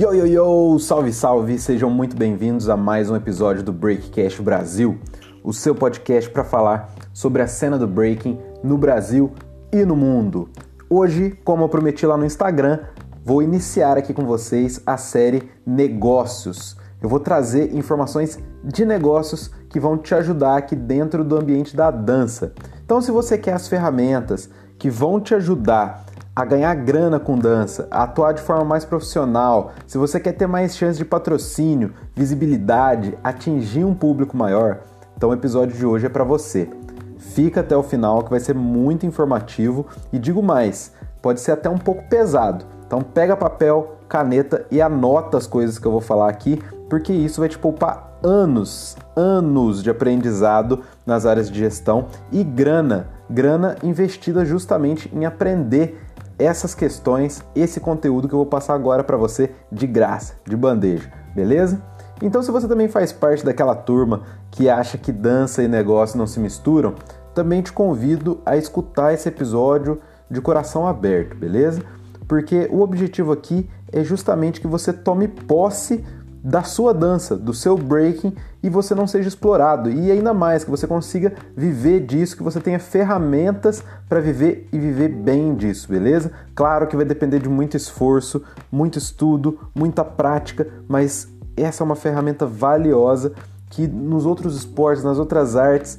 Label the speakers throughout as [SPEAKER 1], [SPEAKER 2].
[SPEAKER 1] Yo, yo, yo! Salve, salve! Sejam muito bem-vindos a mais um episódio do Breakcast Brasil, o seu podcast para falar sobre a cena do breaking no Brasil e no mundo. Hoje, como eu prometi lá no Instagram, vou iniciar aqui com vocês a série Negócios. Eu vou trazer informações de negócios que vão te ajudar aqui dentro do ambiente da dança. Então, se você quer as ferramentas que vão te ajudar a ganhar grana com dança, a atuar de forma mais profissional, se você quer ter mais chance de patrocínio, visibilidade, atingir um público maior, então o episódio de hoje é para você. Fica até o final que vai ser muito informativo e digo mais, pode ser até um pouco pesado. Então pega papel, caneta e anota as coisas que eu vou falar aqui, porque isso vai te poupar anos, anos de aprendizado nas áreas de gestão e grana, grana investida justamente em aprender essas questões, esse conteúdo que eu vou passar agora para você de graça, de bandeja, beleza? Então, se você também faz parte daquela turma que acha que dança e negócio não se misturam, também te convido a escutar esse episódio de coração aberto, beleza? Porque o objetivo aqui é justamente que você tome posse da sua dança, do seu breaking e você não seja explorado. E ainda mais, que você consiga viver disso, que você tenha ferramentas para viver e viver bem disso, beleza? Claro que vai depender de muito esforço, muito estudo, muita prática, mas essa é uma ferramenta valiosa que nos outros esportes, nas outras artes,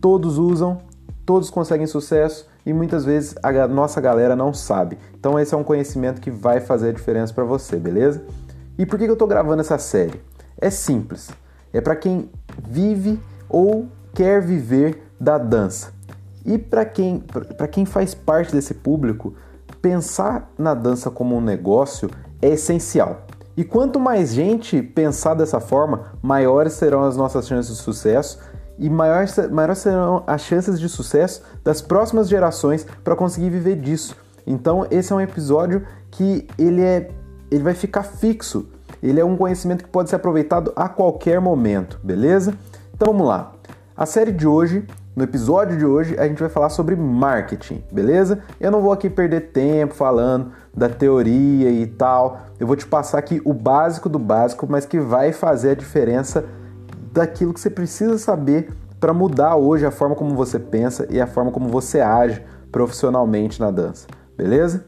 [SPEAKER 1] todos usam, todos conseguem sucesso e muitas vezes a nossa galera não sabe. Então esse é um conhecimento que vai fazer a diferença para você, beleza? E por que eu estou gravando essa série? É simples. É para quem vive ou quer viver da dança. E para quem, quem faz parte desse público, pensar na dança como um negócio é essencial. E quanto mais gente pensar dessa forma, maiores serão as nossas chances de sucesso e maiores, maiores serão as chances de sucesso das próximas gerações para conseguir viver disso. Então, esse é um episódio que ele é ele vai ficar fixo. Ele é um conhecimento que pode ser aproveitado a qualquer momento, beleza? Então vamos lá. A série de hoje, no episódio de hoje, a gente vai falar sobre marketing, beleza? Eu não vou aqui perder tempo falando da teoria e tal. Eu vou te passar aqui o básico do básico, mas que vai fazer a diferença daquilo que você precisa saber para mudar hoje a forma como você pensa e a forma como você age profissionalmente na dança, beleza?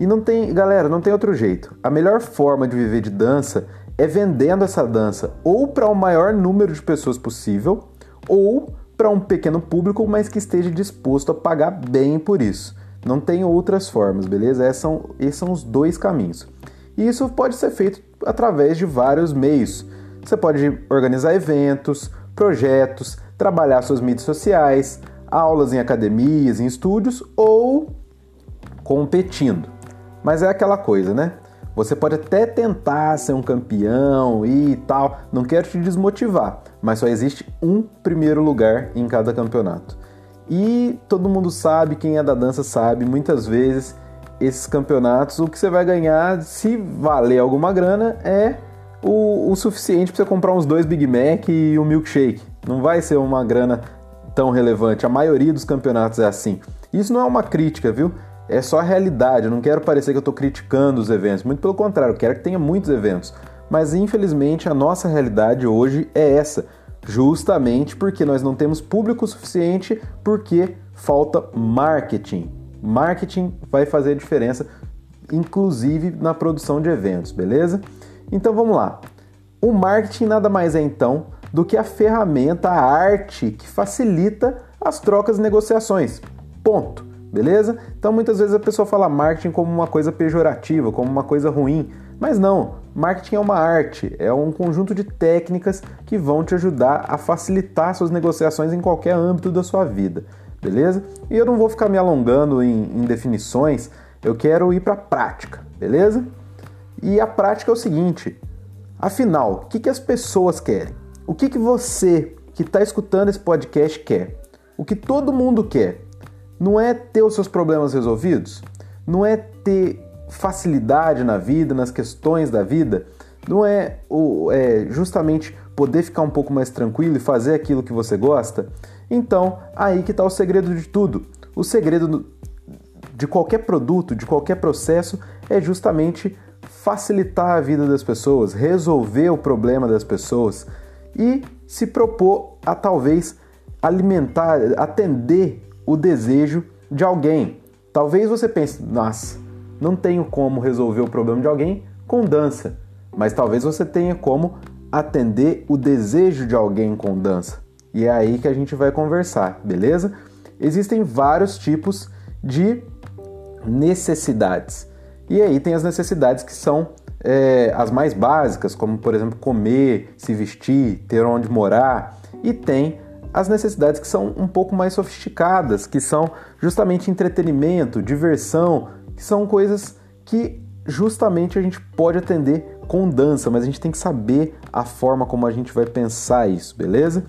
[SPEAKER 1] E não tem, galera, não tem outro jeito. A melhor forma de viver de dança é vendendo essa dança ou para o maior número de pessoas possível ou para um pequeno público, mas que esteja disposto a pagar bem por isso. Não tem outras formas, beleza? Esses são, esses são os dois caminhos. E isso pode ser feito através de vários meios. Você pode organizar eventos, projetos, trabalhar suas mídias sociais, aulas em academias, em estúdios ou competindo. Mas é aquela coisa, né? Você pode até tentar ser um campeão e tal, não quero te desmotivar, mas só existe um primeiro lugar em cada campeonato. E todo mundo sabe, quem é da dança sabe, muitas vezes esses campeonatos, o que você vai ganhar, se valer alguma grana, é o, o suficiente para você comprar uns dois Big Mac e um milkshake. Não vai ser uma grana tão relevante. A maioria dos campeonatos é assim. Isso não é uma crítica, viu? É só a realidade, eu não quero parecer que eu estou criticando os eventos, muito pelo contrário, eu quero que tenha muitos eventos. Mas infelizmente a nossa realidade hoje é essa, justamente porque nós não temos público suficiente, porque falta marketing. Marketing vai fazer diferença, inclusive na produção de eventos, beleza? Então vamos lá. O marketing nada mais é então do que a ferramenta, a arte que facilita as trocas e negociações. Ponto beleza? Então muitas vezes a pessoa fala marketing como uma coisa pejorativa, como uma coisa ruim, mas não. Marketing é uma arte, é um conjunto de técnicas que vão te ajudar a facilitar suas negociações em qualquer âmbito da sua vida, beleza? E eu não vou ficar me alongando em, em definições, eu quero ir para a prática, beleza? E a prática é o seguinte: afinal, o que, que as pessoas querem? O que, que você que está escutando esse podcast quer? O que todo mundo quer? Não é ter os seus problemas resolvidos, não é ter facilidade na vida, nas questões da vida, não é, é justamente poder ficar um pouco mais tranquilo e fazer aquilo que você gosta. Então, aí que está o segredo de tudo. O segredo de qualquer produto, de qualquer processo, é justamente facilitar a vida das pessoas, resolver o problema das pessoas e se propor a talvez alimentar, atender o desejo de alguém. Talvez você pense, nossa, não tenho como resolver o problema de alguém com dança, mas talvez você tenha como atender o desejo de alguém com dança. E é aí que a gente vai conversar, beleza? Existem vários tipos de necessidades. E aí tem as necessidades que são é, as mais básicas, como por exemplo comer, se vestir, ter onde morar, e tem as necessidades que são um pouco mais sofisticadas, que são justamente entretenimento, diversão, que são coisas que justamente a gente pode atender com dança, mas a gente tem que saber a forma como a gente vai pensar isso, beleza?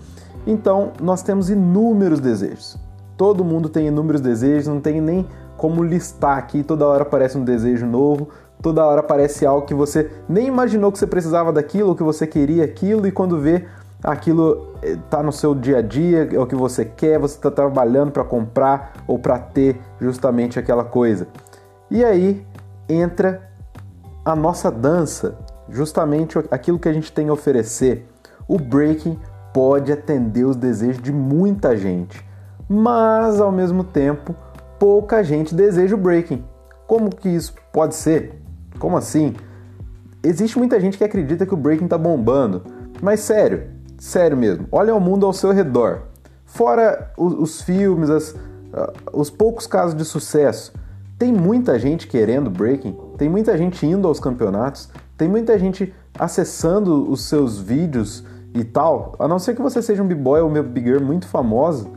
[SPEAKER 1] Então, nós temos inúmeros desejos. Todo mundo tem inúmeros desejos, não tem nem como listar aqui, toda hora aparece um desejo novo, toda hora aparece algo que você nem imaginou que você precisava daquilo, que você queria aquilo, e quando vê aquilo está eh, no seu dia a dia, é o que você quer, você está trabalhando para comprar ou para ter justamente aquela coisa. E aí entra a nossa dança, justamente aquilo que a gente tem a oferecer. O breaking pode atender os desejos de muita gente, mas ao mesmo tempo pouca gente deseja o breaking. Como que isso pode ser? Como assim? Existe muita gente que acredita que o breaking está bombando, mas sério, sério mesmo. Olha o mundo ao seu redor. Fora os, os filmes, as, uh, os poucos casos de sucesso, tem muita gente querendo breaking, tem muita gente indo aos campeonatos, tem muita gente acessando os seus vídeos e tal. A não ser que você seja um b-boy ou um bigger muito famoso,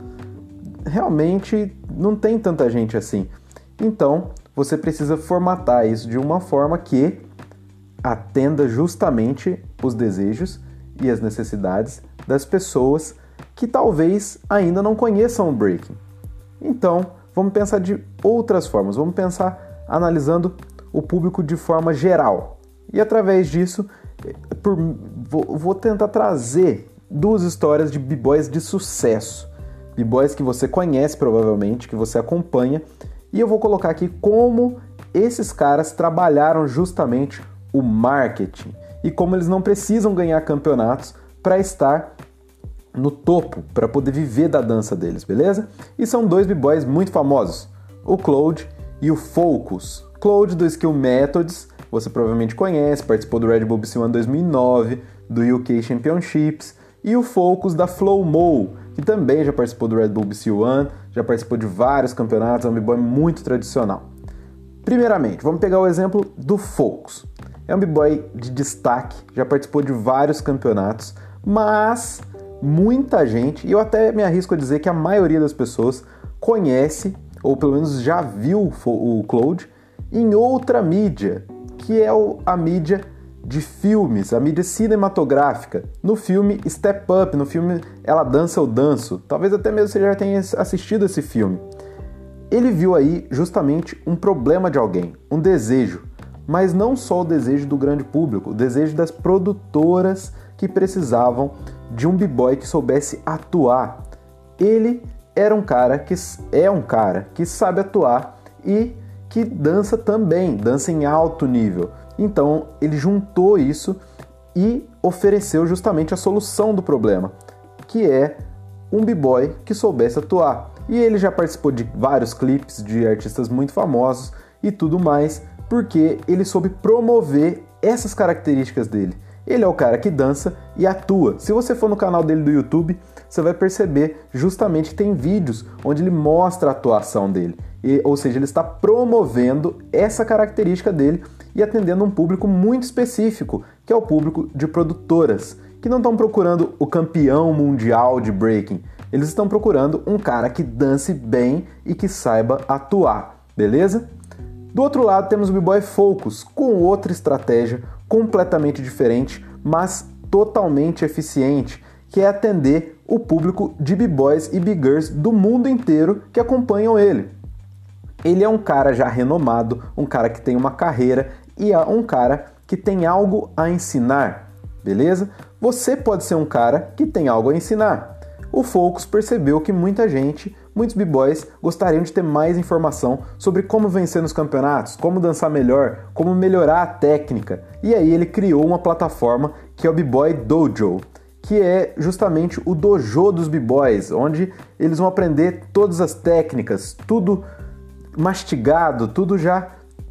[SPEAKER 1] realmente não tem tanta gente assim. Então, você precisa formatar isso de uma forma que atenda justamente os desejos e as necessidades das pessoas que talvez ainda não conheçam o breaking. Então, vamos pensar de outras formas, vamos pensar analisando o público de forma geral. E através disso, por, vou, vou tentar trazer duas histórias de b-boys de sucesso b-boys que você conhece provavelmente, que você acompanha, e eu vou colocar aqui como esses caras trabalharam justamente o marketing e como eles não precisam ganhar campeonatos para estar no topo, para poder viver da dança deles, beleza? E são dois b-boys muito famosos, o Claude e o Focus. Claude do Skill Methods, você provavelmente conhece, participou do Red Bull BC One 2009, do UK Championships, e o Focus da Flow Mo, que também já participou do Red Bull BC One, já participou de vários campeonatos, é um b-boy muito tradicional. Primeiramente, vamos pegar o exemplo do Focus. É um b-boy de destaque, já participou de vários campeonatos, mas muita gente, e eu até me arrisco a dizer que a maioria das pessoas conhece, ou pelo menos já viu o Cloud, em outra mídia, que é a mídia de filmes, a mídia cinematográfica. No filme Step Up, no filme Ela Dança ou Danço. Talvez até mesmo você já tenha assistido esse filme. Ele viu aí justamente um problema de alguém, um desejo, mas não só o desejo do grande público, o desejo das produtoras que precisavam de um b-boy que soubesse atuar. Ele era um cara que é um cara que sabe atuar e que dança também, dança em alto nível. Então ele juntou isso e ofereceu justamente a solução do problema, que é um b-boy que soubesse atuar. E ele já participou de vários clipes de artistas muito famosos e tudo mais, porque ele soube promover essas características dele. Ele é o cara que dança e atua. Se você for no canal dele do YouTube, você vai perceber justamente que tem vídeos onde ele mostra a atuação dele. E, ou seja, ele está promovendo essa característica dele e atendendo um público muito específico, que é o público de produtoras, que não estão procurando o campeão mundial de breaking. Eles estão procurando um cara que dance bem e que saiba atuar, beleza? Do outro lado temos o B-Boy Focus, com outra estratégia completamente diferente, mas totalmente eficiente, que é atender o público de B-Boys e B-Girls do mundo inteiro que acompanham ele. Ele é um cara já renomado, um cara que tem uma carreira e é um cara que tem algo a ensinar, beleza? Você pode ser um cara que tem algo a ensinar. O Focus percebeu que muita gente muitos b-boys gostariam de ter mais informação sobre como vencer nos campeonatos, como dançar melhor, como melhorar a técnica. E aí ele criou uma plataforma que é o B-Boy Dojo, que é justamente o dojo dos b-boys, onde eles vão aprender todas as técnicas, tudo mastigado, tudo já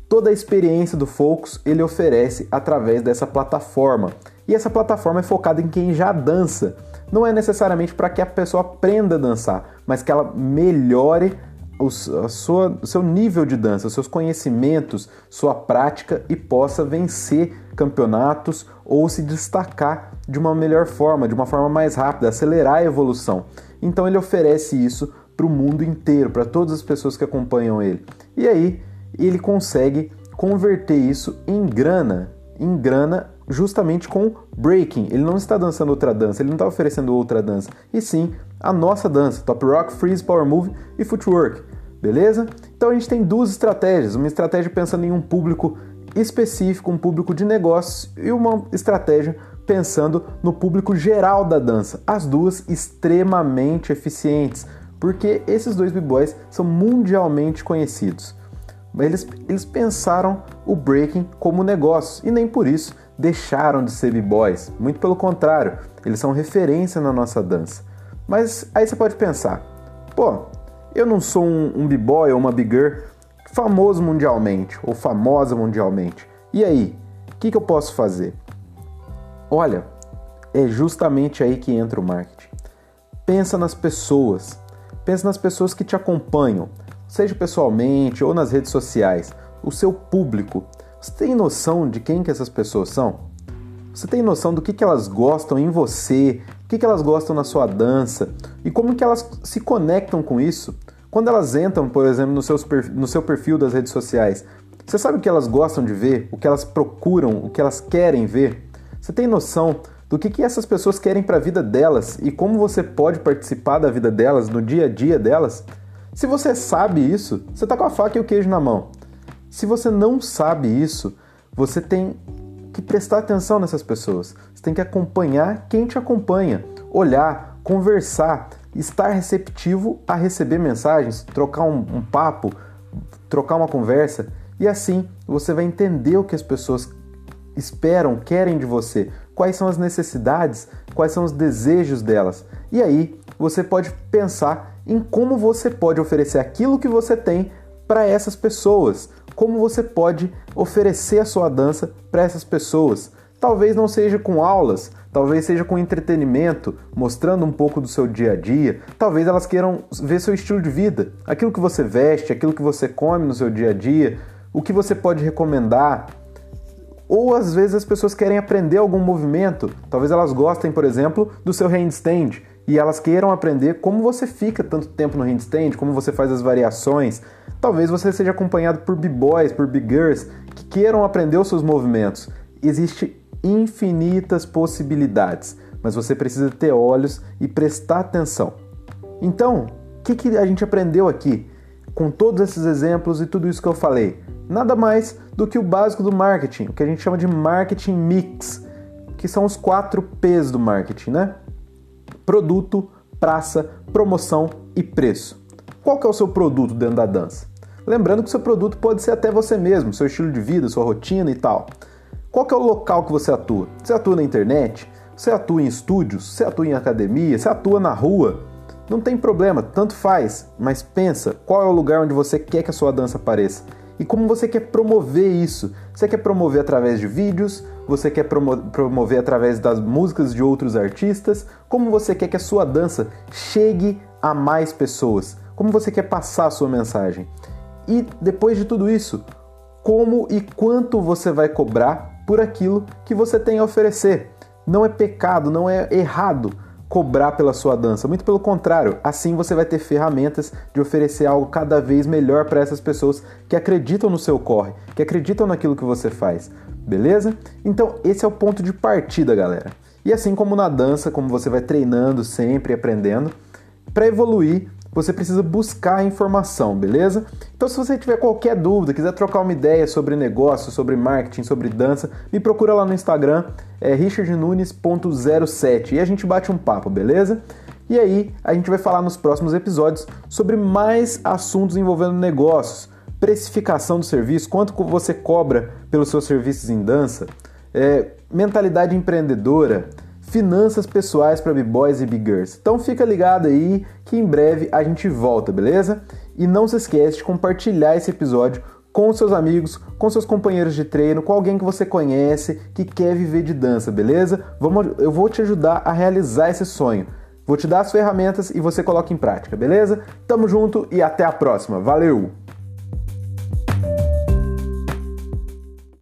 [SPEAKER 1] toda a experiência do Focus ele oferece através dessa plataforma. E essa plataforma é focada em quem já dança. Não é necessariamente para que a pessoa aprenda a dançar, mas que ela melhore o, sua, o seu nível de dança, os seus conhecimentos, sua prática e possa vencer campeonatos ou se destacar de uma melhor forma, de uma forma mais rápida, acelerar a evolução. Então ele oferece isso para o mundo inteiro, para todas as pessoas que acompanham ele. E aí ele consegue converter isso em grana, em grana justamente com breaking. Ele não está dançando outra dança, ele não está oferecendo outra dança, e sim a nossa dança, top rock, freeze, power move e footwork. Beleza? Então a gente tem duas estratégias, uma estratégia pensando em um público específico, um público de negócios e uma estratégia pensando no público geral da dança. As duas extremamente eficientes, porque esses dois b-boys são mundialmente conhecidos. Eles, eles pensaram o breaking como negócio e nem por isso deixaram de ser b-boys. Muito pelo contrário, eles são referência na nossa dança. Mas aí você pode pensar, pô, eu não sou um, um b-boy ou uma big-girl famoso mundialmente ou famosa mundialmente. E aí, o que, que eu posso fazer? Olha, é justamente aí que entra o marketing. Pensa nas pessoas, pensa nas pessoas que te acompanham, seja pessoalmente ou nas redes sociais, o seu público. Você tem noção de quem que essas pessoas são? Você tem noção do que, que elas gostam em você, o que, que elas gostam na sua dança e como que elas se conectam com isso? Quando elas entram, por exemplo, no, seus, no seu perfil das redes sociais, você sabe o que elas gostam de ver, o que elas procuram, o que elas querem ver? Você tem noção do que, que essas pessoas querem para a vida delas e como você pode participar da vida delas, no dia a dia delas? Se você sabe isso, você está com a faca e o queijo na mão. Se você não sabe isso, você tem que prestar atenção nessas pessoas. Você tem que acompanhar quem te acompanha, olhar, conversar, estar receptivo a receber mensagens, trocar um, um papo, trocar uma conversa e assim você vai entender o que as pessoas esperam, querem de você, quais são as necessidades, quais são os desejos delas. E aí você pode pensar em como você pode oferecer aquilo que você tem para essas pessoas, como você pode oferecer a sua dança para essas pessoas. Talvez não seja com aulas, talvez seja com entretenimento, mostrando um pouco do seu dia a dia. Talvez elas queiram ver seu estilo de vida, aquilo que você veste, aquilo que você come no seu dia a dia, o que você pode recomendar. Ou às vezes as pessoas querem aprender algum movimento, talvez elas gostem, por exemplo, do seu handstand e elas queiram aprender como você fica tanto tempo no handstand, como você faz as variações. Talvez você seja acompanhado por b-boys, por b-girls que queiram aprender os seus movimentos. Existem infinitas possibilidades, mas você precisa ter olhos e prestar atenção. Então, o que, que a gente aprendeu aqui? Com todos esses exemplos e tudo isso que eu falei, nada mais do que o básico do marketing, o que a gente chama de marketing mix, que são os quatro P's do marketing, né? Produto, praça, promoção e preço. Qual que é o seu produto dentro da dança? Lembrando que seu produto pode ser até você mesmo, seu estilo de vida, sua rotina e tal. Qual que é o local que você atua? Você atua na internet? Você atua em estúdios? Você atua em academia? Você atua na rua? Não tem problema, tanto faz, mas pensa qual é o lugar onde você quer que a sua dança apareça e como você quer promover isso. Você quer promover através de vídeos, você quer promo promover através das músicas de outros artistas, como você quer que a sua dança chegue a mais pessoas, como você quer passar a sua mensagem. E depois de tudo isso, como e quanto você vai cobrar por aquilo que você tem a oferecer. Não é pecado, não é errado cobrar pela sua dança. Muito pelo contrário, assim você vai ter ferramentas de oferecer algo cada vez melhor para essas pessoas que acreditam no seu corre, que acreditam naquilo que você faz. Beleza? Então, esse é o ponto de partida, galera. E assim como na dança, como você vai treinando sempre, aprendendo, para evoluir, você precisa buscar informação, beleza? Então, se você tiver qualquer dúvida, quiser trocar uma ideia sobre negócio, sobre marketing, sobre dança, me procura lá no Instagram, é richardnunes.07 e a gente bate um papo, beleza? E aí, a gente vai falar nos próximos episódios sobre mais assuntos envolvendo negócios, precificação do serviço, quanto você cobra pelos seus serviços em dança, é, mentalidade empreendedora, finanças pessoais para b-boys e b-girls. Então fica ligado aí que em breve a gente volta, beleza? E não se esquece de compartilhar esse episódio com seus amigos, com seus companheiros de treino, com alguém que você conhece que quer viver de dança, beleza? Vamos, eu vou te ajudar a realizar esse sonho. Vou te dar as ferramentas e você coloca em prática, beleza? Tamo junto e até a próxima. Valeu!